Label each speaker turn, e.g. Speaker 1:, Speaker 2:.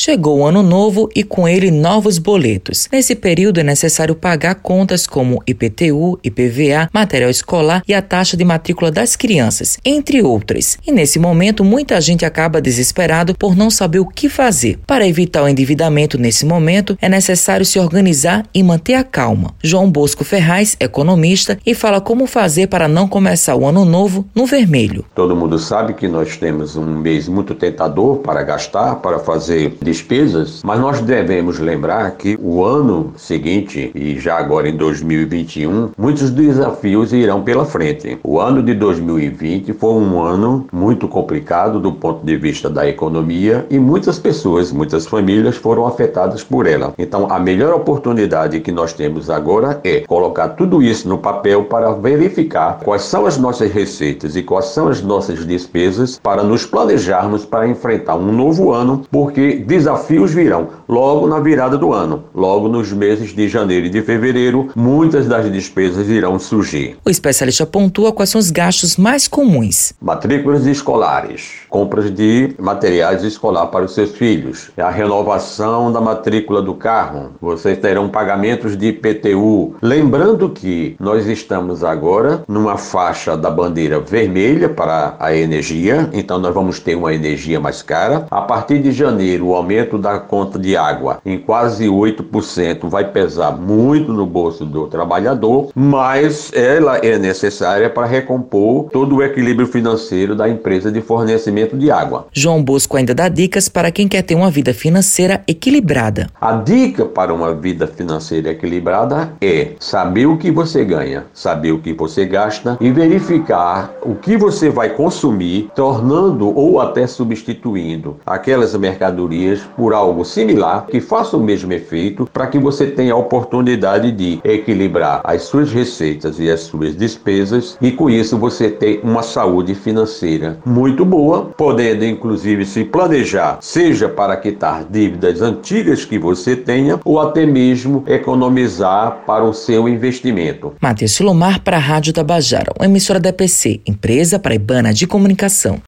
Speaker 1: Chegou o ano novo e com ele novos boletos. Nesse período é necessário pagar contas como IPTU, IPVA, material escolar e a taxa de matrícula das crianças, entre outras. E nesse momento muita gente acaba desesperado por não saber o que fazer. Para evitar o endividamento nesse momento, é necessário se organizar e manter a calma. João Bosco Ferraz, economista, e fala como fazer para não começar o ano novo no vermelho.
Speaker 2: Todo mundo sabe que nós temos um mês muito tentador para gastar, para fazer despesas, mas nós devemos lembrar que o ano seguinte, e já agora em 2021, muitos desafios irão pela frente. O ano de 2020 foi um ano muito complicado do ponto de vista da economia e muitas pessoas, muitas famílias foram afetadas por ela. Então, a melhor oportunidade que nós temos agora é colocar tudo isso no papel para verificar quais são as nossas receitas e quais são as nossas despesas para nos planejarmos para enfrentar um novo ano, porque desafios virão logo na virada do ano, logo nos meses de janeiro e de fevereiro, muitas das despesas irão surgir.
Speaker 1: O especialista pontua quais são os gastos mais comuns:
Speaker 2: matrículas escolares, compras de materiais escolar para os seus filhos, a renovação da matrícula do carro, vocês terão pagamentos de IPTU. Lembrando que nós estamos agora numa faixa da bandeira vermelha para a energia, então nós vamos ter uma energia mais cara. A partir de janeiro, o aumento da conta de água em quase 8% vai pesar muito no bolso do trabalhador, mas ela é necessária para recompor todo o equilíbrio financeiro da empresa de fornecimento de água.
Speaker 1: João Bosco ainda dá dicas para quem quer ter uma vida financeira equilibrada.
Speaker 2: A dica para uma vida financeira equilibrada é saber o que você ganha, saber o que você gasta e verificar o que você vai consumir, tornando ou até substituindo aquelas mercadorias por algo similar que faça o mesmo efeito para que você tenha a oportunidade de equilibrar as suas receitas e as suas despesas e com isso você ter uma saúde financeira muito boa, podendo inclusive se planejar, seja para quitar dívidas antigas que você tenha ou até mesmo economizar para o seu investimento.
Speaker 1: Matheus Silomar para a Rádio Tabajara, uma emissora da EPC, Empresa Paraibana de Comunicação.